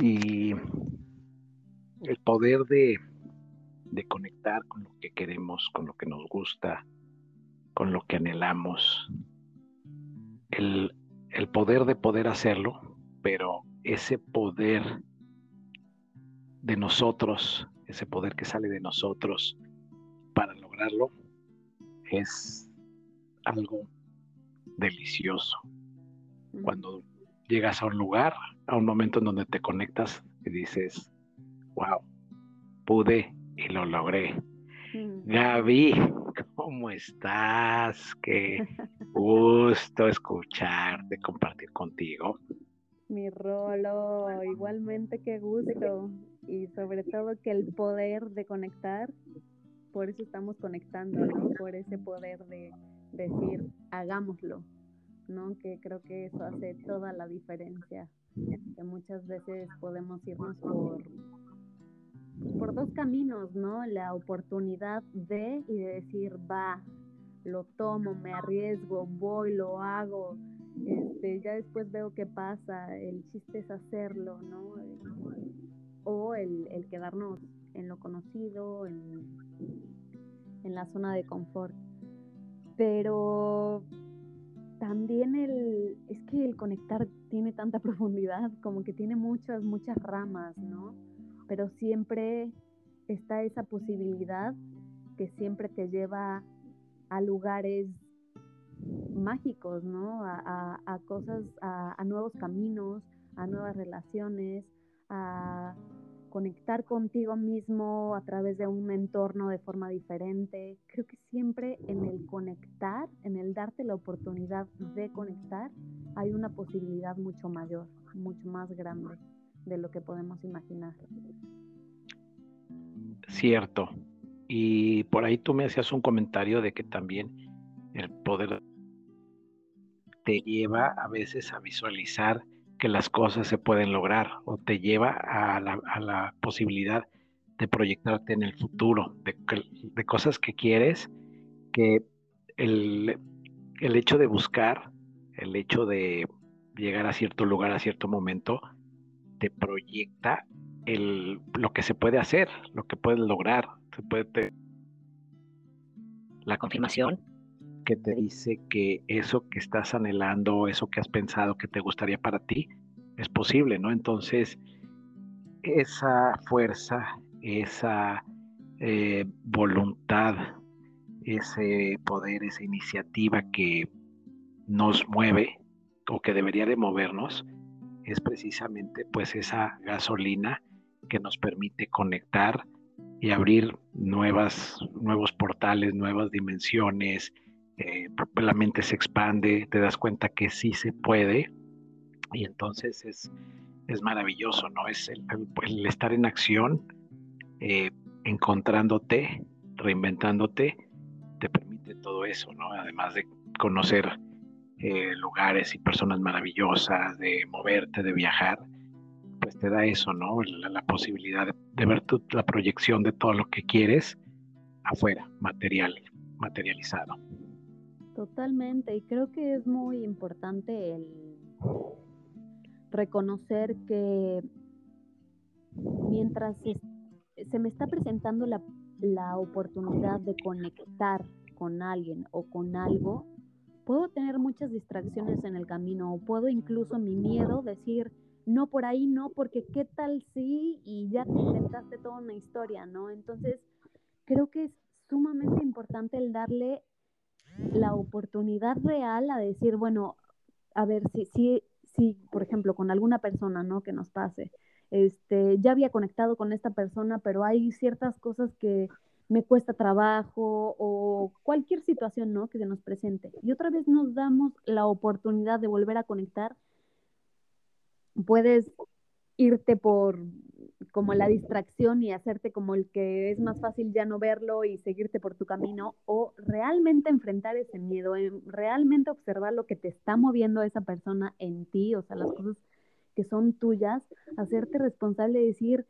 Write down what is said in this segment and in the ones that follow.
Y el poder de, de conectar con lo que queremos, con lo que nos gusta, con lo que anhelamos. El, el poder de poder hacerlo, pero ese poder de nosotros, ese poder que sale de nosotros para lograrlo, es algo delicioso. Cuando llegas a un lugar, a un momento en donde te conectas y dices, wow, pude y lo logré. Gaby, ¿cómo estás? Qué gusto escucharte, compartir contigo. Mi rolo, igualmente qué gusto. Y sobre todo que el poder de conectar, por eso estamos conectando, ¿no? Por ese poder de decir, hagámoslo, ¿no? Que creo que eso hace toda la diferencia. Que muchas veces podemos irnos por por dos caminos, ¿no? La oportunidad de y de decir, va, lo tomo, me arriesgo, voy, lo hago, este, ya después veo qué pasa, el chiste es hacerlo, ¿no? O el, el quedarnos en lo conocido, en, en la zona de confort. Pero también el, es que el conectar tiene tanta profundidad, como que tiene muchas, muchas ramas, ¿no? pero siempre está esa posibilidad que siempre te lleva a lugares mágicos, ¿no? A, cosas, a, nuevos caminos, a nuevas relaciones, a conectar contigo mismo a través de un entorno de forma diferente. Creo que siempre en el conectar, en el darte la oportunidad de conectar, hay una posibilidad mucho mayor, mucho más grande de lo que podemos imaginar. Cierto. Y por ahí tú me hacías un comentario de que también el poder te lleva a veces a visualizar que las cosas se pueden lograr o te lleva a la, posibilidad de proyectarte en el futuro, de, de cosas que quieres, que el, el hecho de buscar, el hecho de llegar a cierto lugar, a cierto momento, te proyecta el, lo que se puede hacer, lo que puedes lograr. Se puede la confirmación que te dice que eso que estás anhelando, eso que has pensado que te gustaría para ti, es posible, ¿no? Entonces, esa fuerza, esa eh, voluntad, ese poder, esa iniciativa que nos mueve o que debería de movernos, es precisamente pues esa gasolina que nos permite conectar y abrir nuevas, nuevos portales, nuevas dimensiones, eh, la mente se expande, te das cuenta que sí se puede y entonces es, es maravilloso, ¿no? Es el, estar en acción, eh, encontrándote, reinventándote, te permite todo eso, ¿no? Además de conocer eh, lugares y personas maravillosas, de moverte, de viajar, pues te da eso, ¿no? La, posibilidad de, ver la proyección de todo lo que quieres afuera, material, materializado. Totalmente, y creo que es muy importante el reconocer que mientras se me está presentando la, la oportunidad de conectar con alguien o con algo, puedo tener muchas distracciones en el camino o puedo incluso mi miedo decir, no por ahí no, porque qué tal sí y ya te inventaste toda una historia, ¿no? Entonces, creo que es sumamente importante el darle la oportunidad real a decir, bueno, a ver, si, si, si, por ejemplo, con alguna persona, ¿no? Que nos pase, este, ya había conectado con esta persona, pero hay ciertas cosas que me cuesta trabajo o cualquier situación, ¿no? Que se nos presente. Y otra vez nos damos la oportunidad de volver a conectar. Puedes irte por como la distracción y hacerte como el que es más fácil ya no verlo y seguirte por tu camino o realmente enfrentar ese miedo, realmente observar lo que te está moviendo esa persona en ti, o sea, las cosas que son tuyas, hacerte responsable y decir,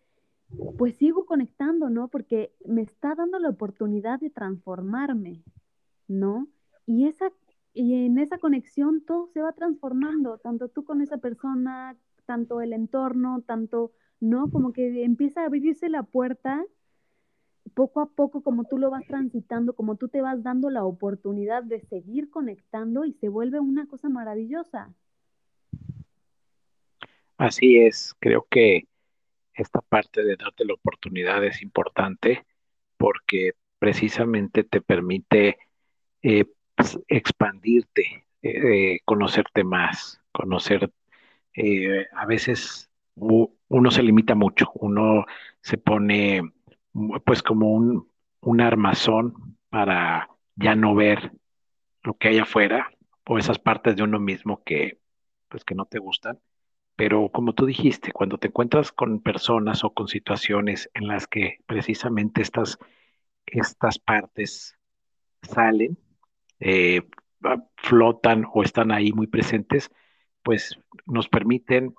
pues sigo conectando, ¿no? Porque me está dando la oportunidad de transformarme, ¿no? Y esa, y en esa conexión todo se va transformando, tanto tú con esa persona, tanto el entorno, tanto, ¿no? Como que empieza a abrirse la puerta poco a poco, como tú lo vas transitando, como tú te vas dando la oportunidad de seguir conectando y se vuelve una cosa maravillosa. Así es, creo que esta parte de darte la oportunidad es importante porque precisamente te permite eh, pues, expandirte, eh, conocerte más, conocer, eh, a veces uno se limita mucho, uno se pone pues como un, un armazón para ya no ver lo que hay afuera o esas partes de uno mismo que pues que no te gustan. Pero como tú dijiste, cuando te encuentras con personas o con situaciones en las que precisamente estas, estas partes salen, eh, flotan o están ahí muy presentes, pues nos permiten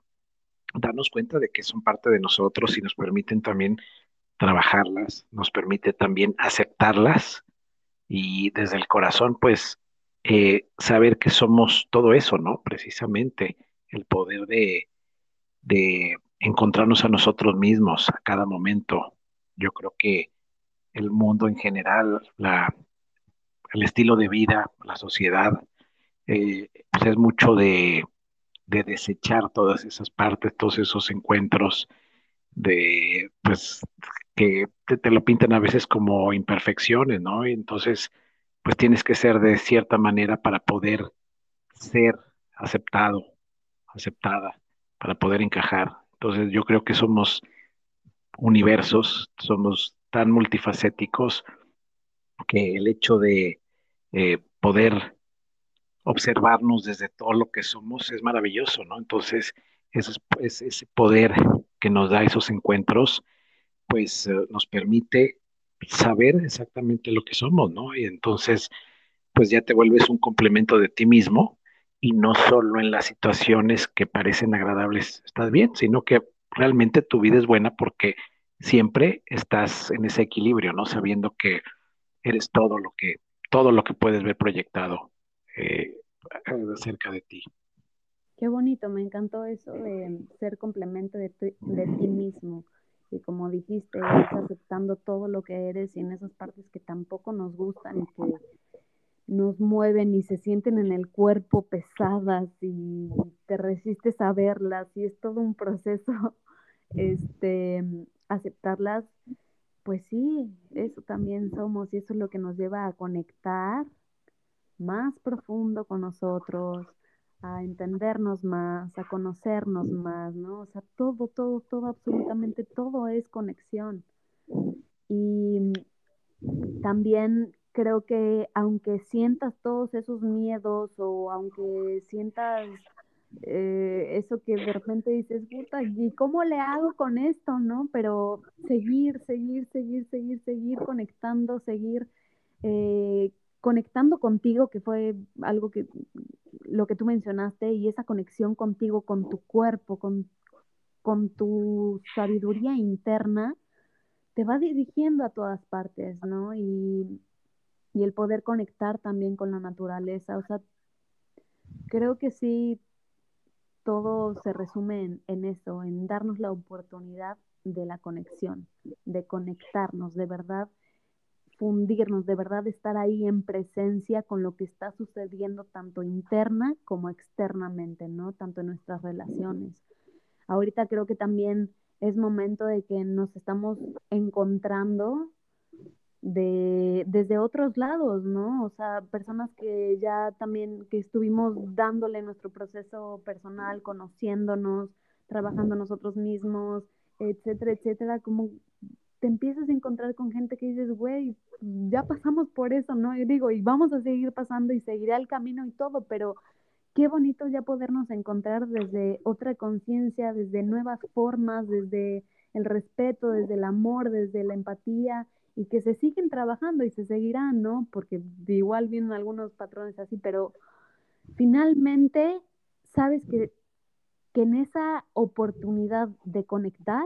darnos cuenta de que son parte de nosotros y nos permiten también trabajarlas, nos permite también aceptarlas y desde el corazón, pues, eh, saber que somos todo eso, ¿no? Precisamente el poder de, de encontrarnos a nosotros mismos a cada momento. Yo creo que el mundo en general, la, el estilo de vida, la sociedad, eh, pues es mucho de, de desechar todas esas partes, todos esos encuentros de, pues, que te, lo pintan a veces como imperfecciones, ¿no? Y entonces, pues tienes que ser de cierta manera para poder ser aceptado, aceptada, para poder encajar. Entonces, yo creo que somos universos, somos tan multifacéticos que el hecho de eh, poder observarnos desde todo lo que somos es maravilloso, ¿no? Entonces, ese, ese poder que nos da esos encuentros pues eh, nos permite saber exactamente lo que somos, ¿no? Y entonces, pues ya te vuelves un complemento de ti mismo y no solo en las situaciones que parecen agradables estás bien, sino que realmente tu vida es buena porque siempre estás en ese equilibrio, ¿no? Sabiendo que eres todo lo que, todo lo que puedes ver proyectado eh, cerca de ti. Qué bonito, me encantó eso de ser complemento de, de ti mismo. Y como dijiste, es aceptando todo lo que eres y en esas partes que tampoco nos gustan y que nos mueven y se sienten en el cuerpo pesadas y te resistes a verlas y es todo un proceso este aceptarlas pues sí eso también somos y eso es lo que nos lleva a conectar más profundo con nosotros a entendernos más, a conocernos más, ¿no? O sea, todo, todo, todo, absolutamente todo es conexión. Y también creo que aunque sientas todos esos miedos o aunque sientas eh, eso que de repente dices, puta, ¿y cómo le hago con esto, no? Pero seguir, seguir, seguir, seguir, seguir conectando, seguir eh, conectando contigo, que fue algo que lo que tú mencionaste, y esa conexión contigo, con tu cuerpo, con, con tu sabiduría interna, te va dirigiendo a todas partes, ¿no? Y, y el poder conectar también con la naturaleza, o sea, creo que sí, todo se resume en, en eso, en darnos la oportunidad de la conexión, de conectarnos, de verdad fundirnos, de verdad estar ahí en presencia con lo que está sucediendo tanto interna como externamente, ¿no? Tanto en nuestras relaciones. Ahorita creo que también es momento de que nos estamos encontrando de, desde otros lados, ¿no? O sea, personas que ya también, que estuvimos dándole nuestro proceso personal, conociéndonos, trabajando nosotros mismos, etcétera, etcétera, como te empiezas a encontrar con gente que dices, güey, ya pasamos por eso, ¿no? Yo digo, y vamos a seguir pasando y seguirá el camino y todo, pero qué bonito ya podernos encontrar desde otra conciencia, desde nuevas formas, desde el respeto, desde el amor, desde la empatía y que se siguen trabajando y se seguirán, ¿no? Porque igual vienen algunos patrones así, pero finalmente sabes que, que en esa oportunidad de conectar,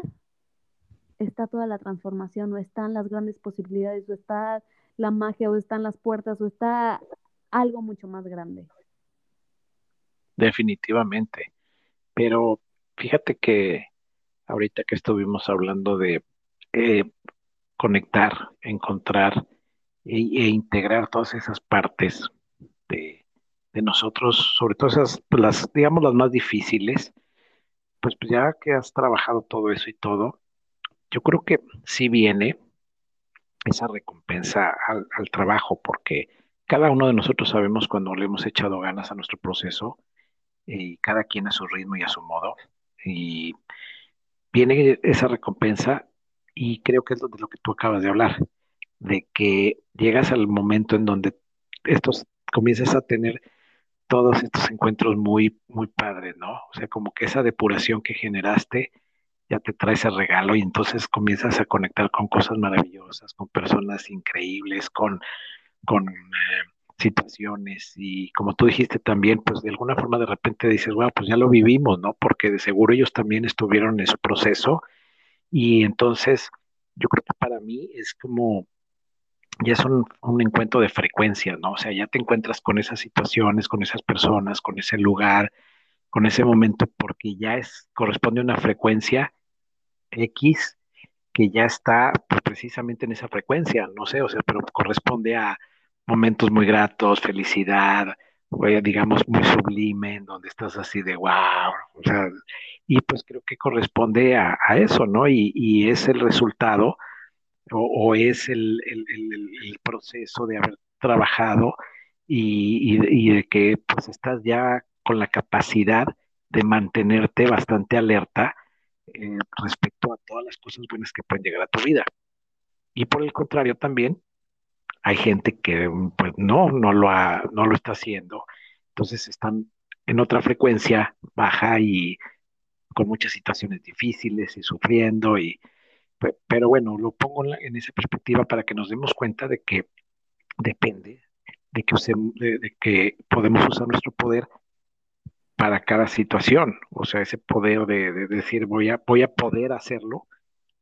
está toda la transformación, o están las grandes posibilidades, o está la magia, o están las puertas, o está algo mucho más grande. Definitivamente. Pero fíjate que ahorita que estuvimos hablando de eh, conectar, encontrar e, integrar todas esas partes de, nosotros, sobre todo esas, las, digamos, las más difíciles, pues ya que has trabajado todo eso y todo, yo creo que sí viene esa recompensa al, trabajo, porque cada uno de nosotros sabemos cuando le hemos echado ganas a nuestro proceso y cada quien a su ritmo y a su modo. Y viene esa recompensa y creo que es de lo que tú acabas de hablar, de que llegas al momento en donde estos comienzas a tener todos estos encuentros muy, muy padres, ¿no? O sea, como que esa depuración que generaste ya te trae ese regalo y entonces comienzas a conectar con cosas maravillosas, con personas increíbles, con, con eh, situaciones y como tú dijiste también, pues de alguna forma de repente dices, bueno, pues ya lo vivimos, ¿no? Porque de seguro ellos también estuvieron en su proceso y entonces yo creo que para mí es como, ya es un, un encuentro de frecuencia, ¿no? O sea, ya te encuentras con esas situaciones, con esas personas, con ese lugar, con ese momento, porque ya es, corresponde a una frecuencia X que ya está pues, precisamente en esa frecuencia, no sé, o sea, pero corresponde a momentos muy gratos, felicidad, digamos, muy sublime, en donde estás así de wow, o sea, y pues creo que corresponde a, eso, ¿no? Y, es el resultado o, es el, proceso de haber trabajado y, de que pues estás ya con la capacidad de mantenerte bastante alerta eh, respecto a todas las cosas buenas que pueden llegar a tu vida. Y por el contrario también, hay gente que pues no, no lo, no lo está haciendo. Entonces están en otra frecuencia baja y con muchas situaciones difíciles y sufriendo. Y, pero bueno, lo pongo en, esa perspectiva para que nos demos cuenta de que depende de que, de, que podemos usar nuestro poder para cada situación. O sea, ese poder de, de decir voy a, voy a poder hacerlo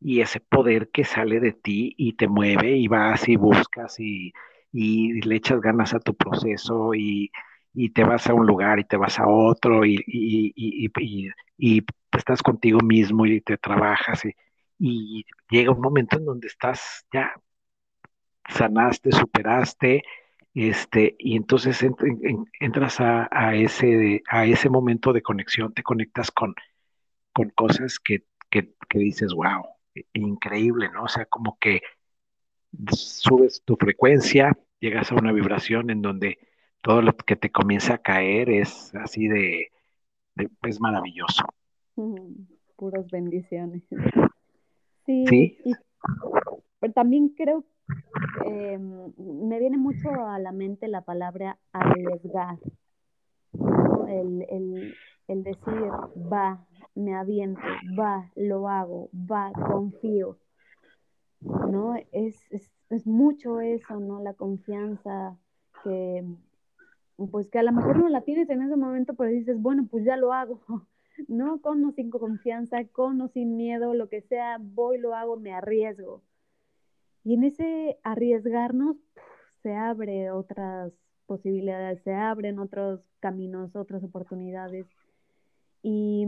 y ese poder que sale de ti y te mueve y vas y buscas y, le echas ganas a tu proceso y, te vas a un lugar y te vas a otro y, y estás contigo mismo y te trabajas y, llega un momento en donde estás ya sanaste, superaste, este, y entonces entras a, ese, a ese momento de conexión, te conectas con, con cosas que, que, que dices, wow, increíble, ¿no? O sea, como que subes tu frecuencia, llegas a una vibración en donde todo lo que te comienza a caer es así de, es maravilloso. puras bendiciones. Sí, pero también creo em, me viene mucho a la mente la palabra arriesgar, el, el, el decir, va, me aviento, va, lo hago, va, confío, ¿no? Es, es, mucho eso, ¿no? La confianza que, pues que a lo mejor no la tienes en ese momento, pero dices, bueno, pues ya lo hago, ¿no? Con o sin confianza, con o sin miedo, lo que sea, voy, lo hago, me arriesgo. Y en ese arriesgarnos se abre otras posibilidades, se abren otros caminos, otras oportunidades. Y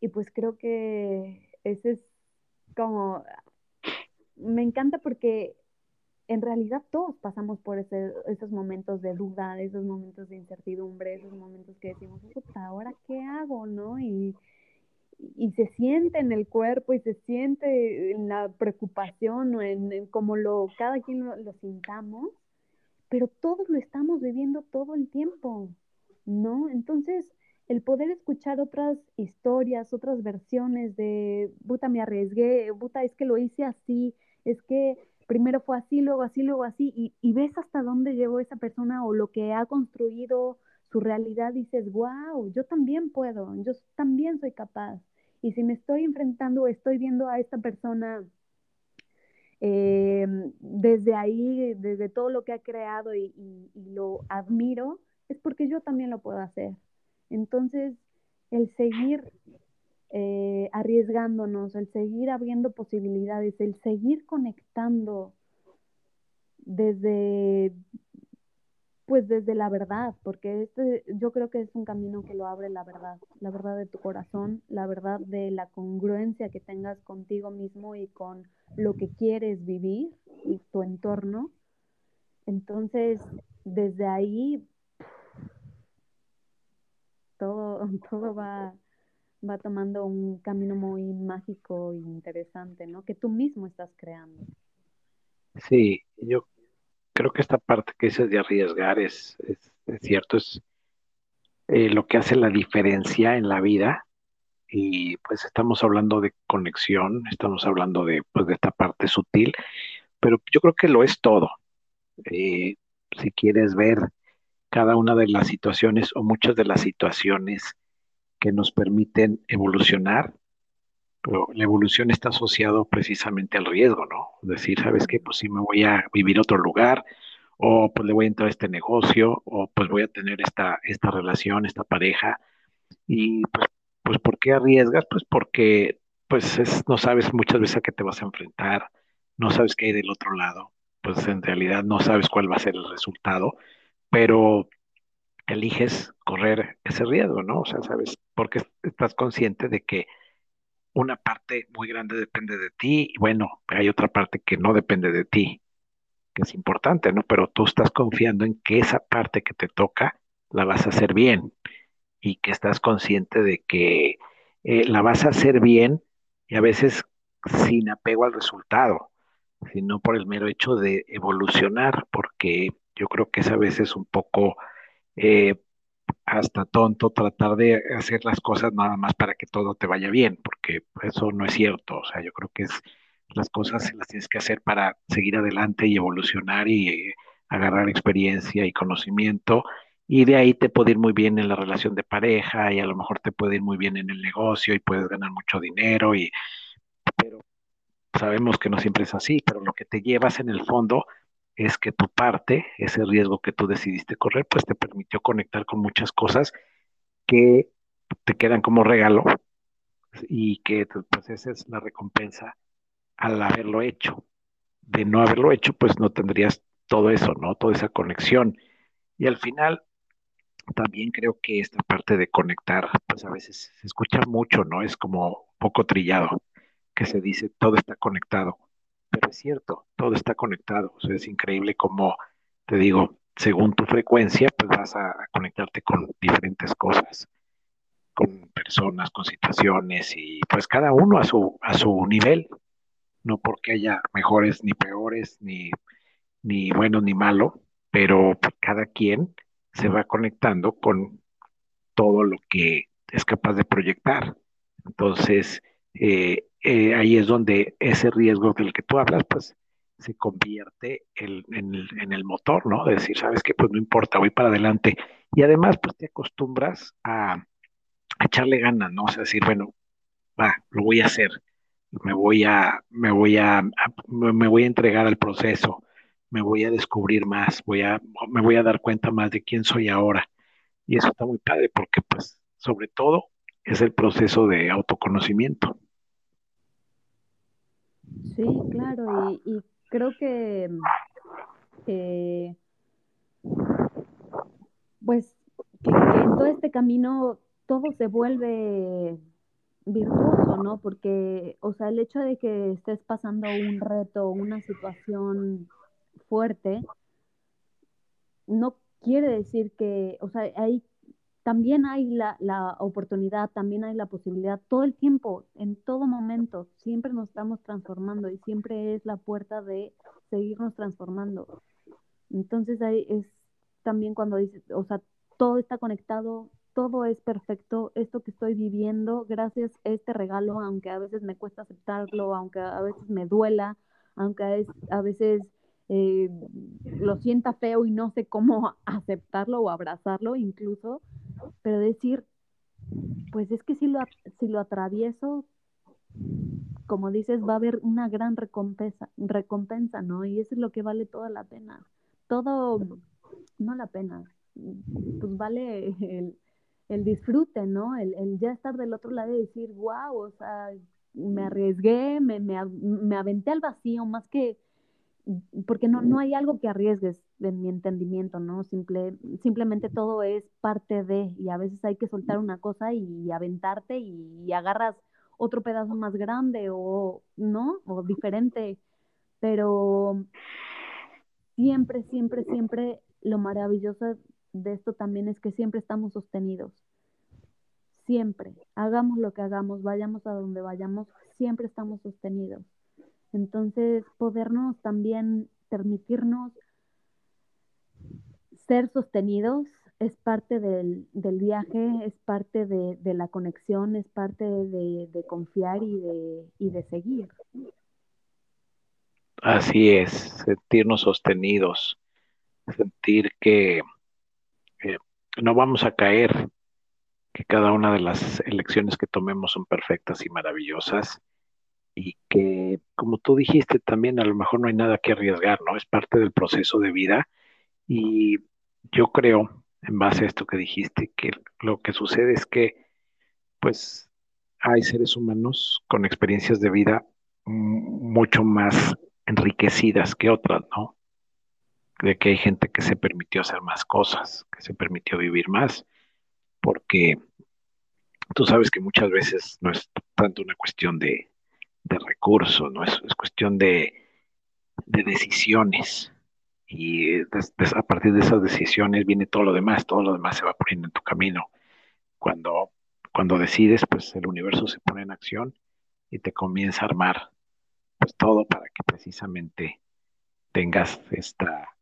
y pues creo que ese es como, me encanta porque en realidad todos pasamos por ese, esos momentos de duda, esos momentos de incertidumbre, esos momentos que decimos, ¿ahora qué hago? ¿No? Y se siente en el cuerpo y se siente en la preocupación o en, como lo, cada quien lo, lo, sintamos, pero todos lo estamos viviendo todo el tiempo, ¿no? Entonces, el poder escuchar otras historias, otras versiones de, puta, me arriesgué, puta, es que lo hice así, es que primero fue así, luego así, luego así, y, y ves hasta dónde llegó esa persona o lo que ha construido su realidad, dices, wow, yo también puedo, yo también soy capaz. Y si me estoy enfrentando, estoy viendo a esta persona eh, desde ahí, desde todo lo que ha creado y, y lo admiro, es porque yo también lo puedo hacer. Entonces, el seguir eh, arriesgándonos, el seguir abriendo posibilidades, el seguir conectando desde pues desde la verdad, porque este yo creo que es un camino que lo abre la verdad, la verdad de tu corazón, la verdad de la congruencia que tengas contigo mismo y con lo que quieres vivir y tu entorno. Entonces, desde ahí todo, todo va, va tomando un camino muy mágico e interesante, ¿no? Que tú mismo estás creando. Sí, yo creo que esta parte que dices de arriesgar es, es, cierto, es eh, lo que hace la diferencia en la vida. Y pues estamos hablando de conexión, estamos hablando de, pues, de esta parte sutil, pero yo creo que lo es todo. Eh, si quieres ver cada una de las situaciones o muchas de las situaciones que nos permiten evolucionar, la evolución está asociado precisamente al riesgo, ¿no? Decir, ¿sabes qué? Pues si me voy a vivir a otro lugar, o pues le voy a entrar a este negocio, o pues voy a tener esta, esta relación, esta pareja. Y pues, pues ¿por qué arriesgas? Pues porque pues no sabes muchas veces a qué te vas a enfrentar, no sabes qué hay del otro lado, pues en realidad no sabes cuál va a ser el resultado, pero eliges correr ese riesgo, ¿no? O sea, sabes, porque estás consciente de que una parte muy grande depende de ti y bueno, hay otra parte que no depende de ti, que es importante, ¿no? Pero tú estás confiando en que esa parte que te toca la vas a hacer bien y que estás consciente de que eh, la vas a hacer bien y a veces sin apego al resultado, sino por el mero hecho de evolucionar, porque yo creo que es a veces un poco eh, hasta tonto tratar de hacer las cosas nada más para que todo te vaya bien, porque eso no es cierto. O sea, yo creo que es las cosas las tienes que hacer para seguir adelante y evolucionar y eh, agarrar experiencia y conocimiento. Y de ahí te puede ir muy bien en la relación de pareja y a lo mejor te puede ir muy bien en el negocio y puedes ganar mucho dinero y pero sabemos que no siempre es así, pero lo que te llevas en el fondo es que tu parte, ese riesgo que tú decidiste correr, pues te permitió conectar con muchas cosas que te quedan como regalo y que pues esa es la recompensa al haberlo hecho. De no haberlo hecho, pues no tendrías todo eso, ¿no? Toda esa conexión. Y al final, también creo que esta parte de conectar, pues a veces se escucha mucho, ¿no? Es como poco trillado, que se dice todo está conectado pero es cierto, todo está conectado. Es increíble como, te digo, según tu frecuencia, pues vas a, conectarte con diferentes cosas, con personas, con situaciones y pues cada uno a su, a su nivel, no porque haya mejores ni peores, ni, ni bueno ni malo, pero cada quien se va conectando con todo lo que es capaz de proyectar. Entonces, eh, eh, ahí es donde ese riesgo del que tú hablas, pues se convierte en, el, motor, ¿no? De decir, sabes que pues no importa, voy para adelante. Y además, pues te acostumbras a, echarle ganas, ¿no? O sea, decir, bueno, va, lo voy a hacer, me voy a, me voy a, me voy a entregar al proceso, me voy a descubrir más, voy a, me voy a dar cuenta más de quién soy ahora. Y eso está muy padre porque, pues, sobre todo, es el proceso de autoconocimiento. Sí, claro, y, creo que, pues que, en todo este camino todo se vuelve virtuoso, ¿no? Porque, o sea, el hecho de que estés pasando un reto, una situación fuerte, no quiere decir que, o sea, hay también hay la, oportunidad, también hay la posibilidad, todo el tiempo, en todo momento, siempre nos estamos transformando y siempre es la puerta de seguirnos transformando. Entonces ahí es también cuando dices, o sea, todo está conectado, todo es perfecto, esto que estoy viviendo, gracias a este regalo, aunque a veces me cuesta aceptarlo, aunque a veces me duela, aunque a veces eh, lo sienta feo y no sé cómo aceptarlo o abrazarlo incluso, pero decir, pues es que si lo, si lo atravieso, como dices, va a haber una gran recompensa, recompensa, ¿no? Y eso es lo que vale toda la pena. Todo, no la pena, pues vale el, el disfrute, ¿no? El, el, ya estar del otro lado y decir, wow, o sea, me arriesgué, me, me, me aventé al vacío, más que, porque no, no hay algo que arriesgues, en mi entendimiento, ¿no? Simple, simplemente todo es parte de, y a veces hay que soltar una cosa y, aventarte y, agarras otro pedazo más grande o, ¿no? O diferente, pero siempre, siempre, siempre lo maravilloso de esto también es que siempre estamos sostenidos. Siempre, hagamos lo que hagamos, vayamos a donde vayamos, siempre estamos sostenidos. Entonces, podernos también permitirnos ser sostenidos es parte del, viaje, es parte de, la conexión, es parte de, confiar y de, y de seguir. Así es, sentirnos sostenidos, sentir que no vamos a caer, que cada una de las elecciones que tomemos son perfectas y maravillosas y que, como tú dijiste, también a lo mejor no hay nada que arriesgar, ¿no? Es parte del proceso de vida y yo creo, en base a esto que dijiste, que lo que sucede es que, pues, hay seres humanos con experiencias de vida mucho más enriquecidas que otras, ¿no? De que hay gente que se permitió hacer más cosas, que se permitió vivir más, porque tú sabes que muchas veces no es tanto una cuestión de, de recursos, ¿no? Es, cuestión de, decisiones. Y a partir de esas decisiones viene todo lo demás, todo lo demás se va poniendo en tu camino. Cuando, cuando decides, pues el universo se pone en acción y te comienza a armar pues todo para que precisamente tengas esta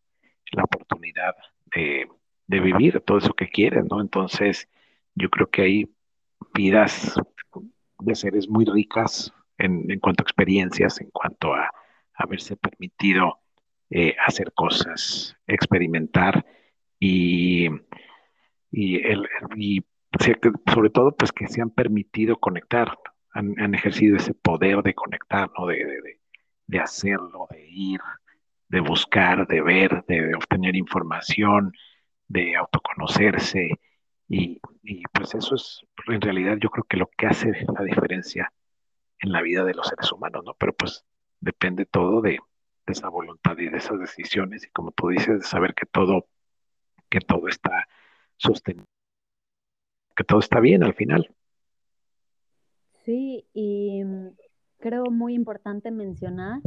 la oportunidad de, de vivir todo eso que quieres, ¿no? Entonces, yo creo que hay vidas de seres muy ricas, en, cuanto a experiencias, en cuanto a haberse permitido eh, hacer cosas, experimentar y, y, el, y sobre todo pues que se han permitido conectar, han, ejercido ese poder de conectar, ¿no? de, de, de, hacerlo, de ir, de buscar, de ver, de, obtener información, de autoconocerse. Y, y, pues eso es en realidad yo creo que lo que hace la diferencia en la vida de los seres humanos, ¿no? Pero pues depende todo de, esa voluntad y de esas decisiones y como tú dices, de saber que todo, que todo está sostenido, que todo está bien al final. Sí, y creo muy importante mencionar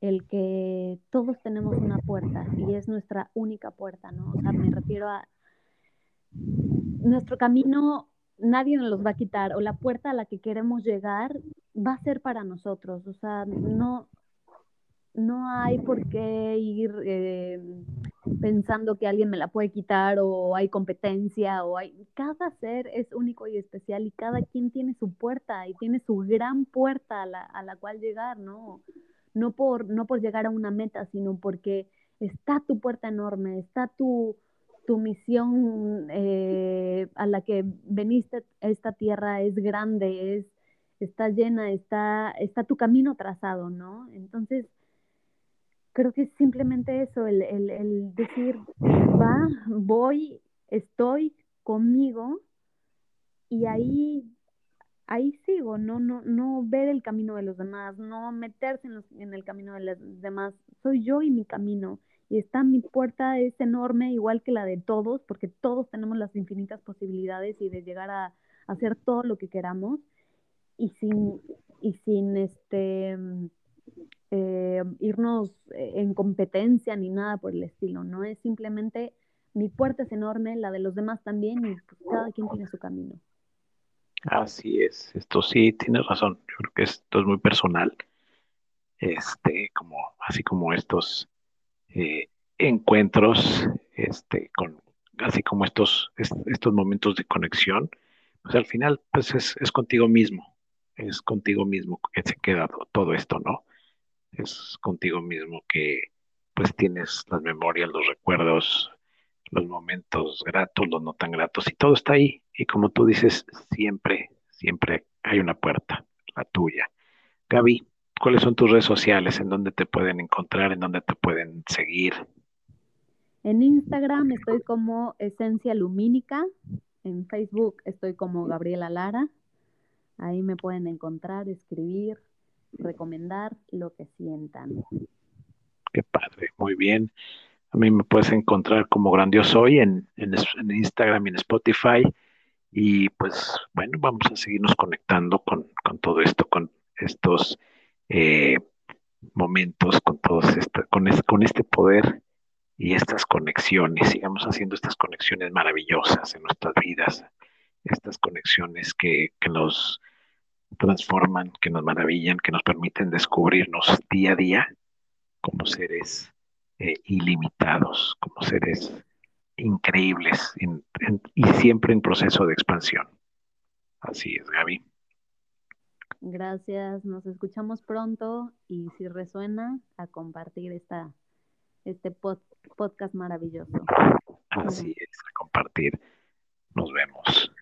el que todos tenemos una puerta y es nuestra única puerta, ¿no? O sea, me refiero a nuestro camino nadie nos los va a quitar o la puerta a la que queremos llegar va a ser para nosotros. O sea, no, no hay por qué ir eh, pensando que alguien me la puede quitar o hay competencia o hay... Cada ser es único y especial y cada quien tiene su puerta y tiene su gran puerta a la, a la cual llegar, ¿no? No por, no por llegar a una meta, sino porque está tu puerta enorme, está tu, tu misión eh, a la que veniste a esta tierra es grande, es, está llena, está, está tu camino trazado, ¿no? Entonces, creo que es simplemente eso, el, el decir, va, voy, estoy conmigo y ahí ahí sigo, no, no, no ver el camino de los demás, no meterse en, en, el camino de los demás, soy yo y mi camino y está mi puerta es enorme, igual que la de todos, porque todos tenemos las infinitas posibilidades y de llegar a, hacer todo lo que queramos y sin, y sin este, eh, irnos en competencia ni nada por el estilo, ¿no? Es simplemente mi puerta es enorme, la de los demás también y pues, cada quien tiene su camino. Así es, esto sí, tienes razón, yo creo que esto es muy personal, este, como, así como estos eh, encuentros, este, con, así como estos, estos momentos de conexión, pues al final pues es, contigo mismo, es contigo mismo que se queda todo esto, ¿no? Es contigo mismo que pues tienes las memorias, los recuerdos, los momentos gratos, los no tan gratos, y todo está ahí. Y como tú dices, siempre, siempre hay una puerta, la tuya. Gaby, ¿Cuáles son tus redes sociales? ¿En dónde te pueden encontrar? ¿En dónde te pueden seguir? En Instagram estoy como Esencia Lumínica. En Facebook estoy como Gabriela Lara. Ahí me pueden encontrar, escribir, recomendar lo que sientan. Qué padre, muy bien. A mí me puedes encontrar como Grandioso Hoy en, en, Instagram y en Spotify. Y pues bueno, vamos a seguirnos conectando con, todo esto, con estos eh, momentos, con todos este, con, con este poder y estas conexiones. Sigamos haciendo estas conexiones maravillosas en nuestras vidas, estas conexiones que, que nos transforman, que nos maravillan, que nos permiten descubrirnos día a día como seres eh, ilimitados, como seres increíbles y siempre en proceso de expansión. Así es, Gaby. Gracias, nos escuchamos pronto y si resuena, a compartir esta, este podcast maravilloso. Así es, a compartir. Nos vemos.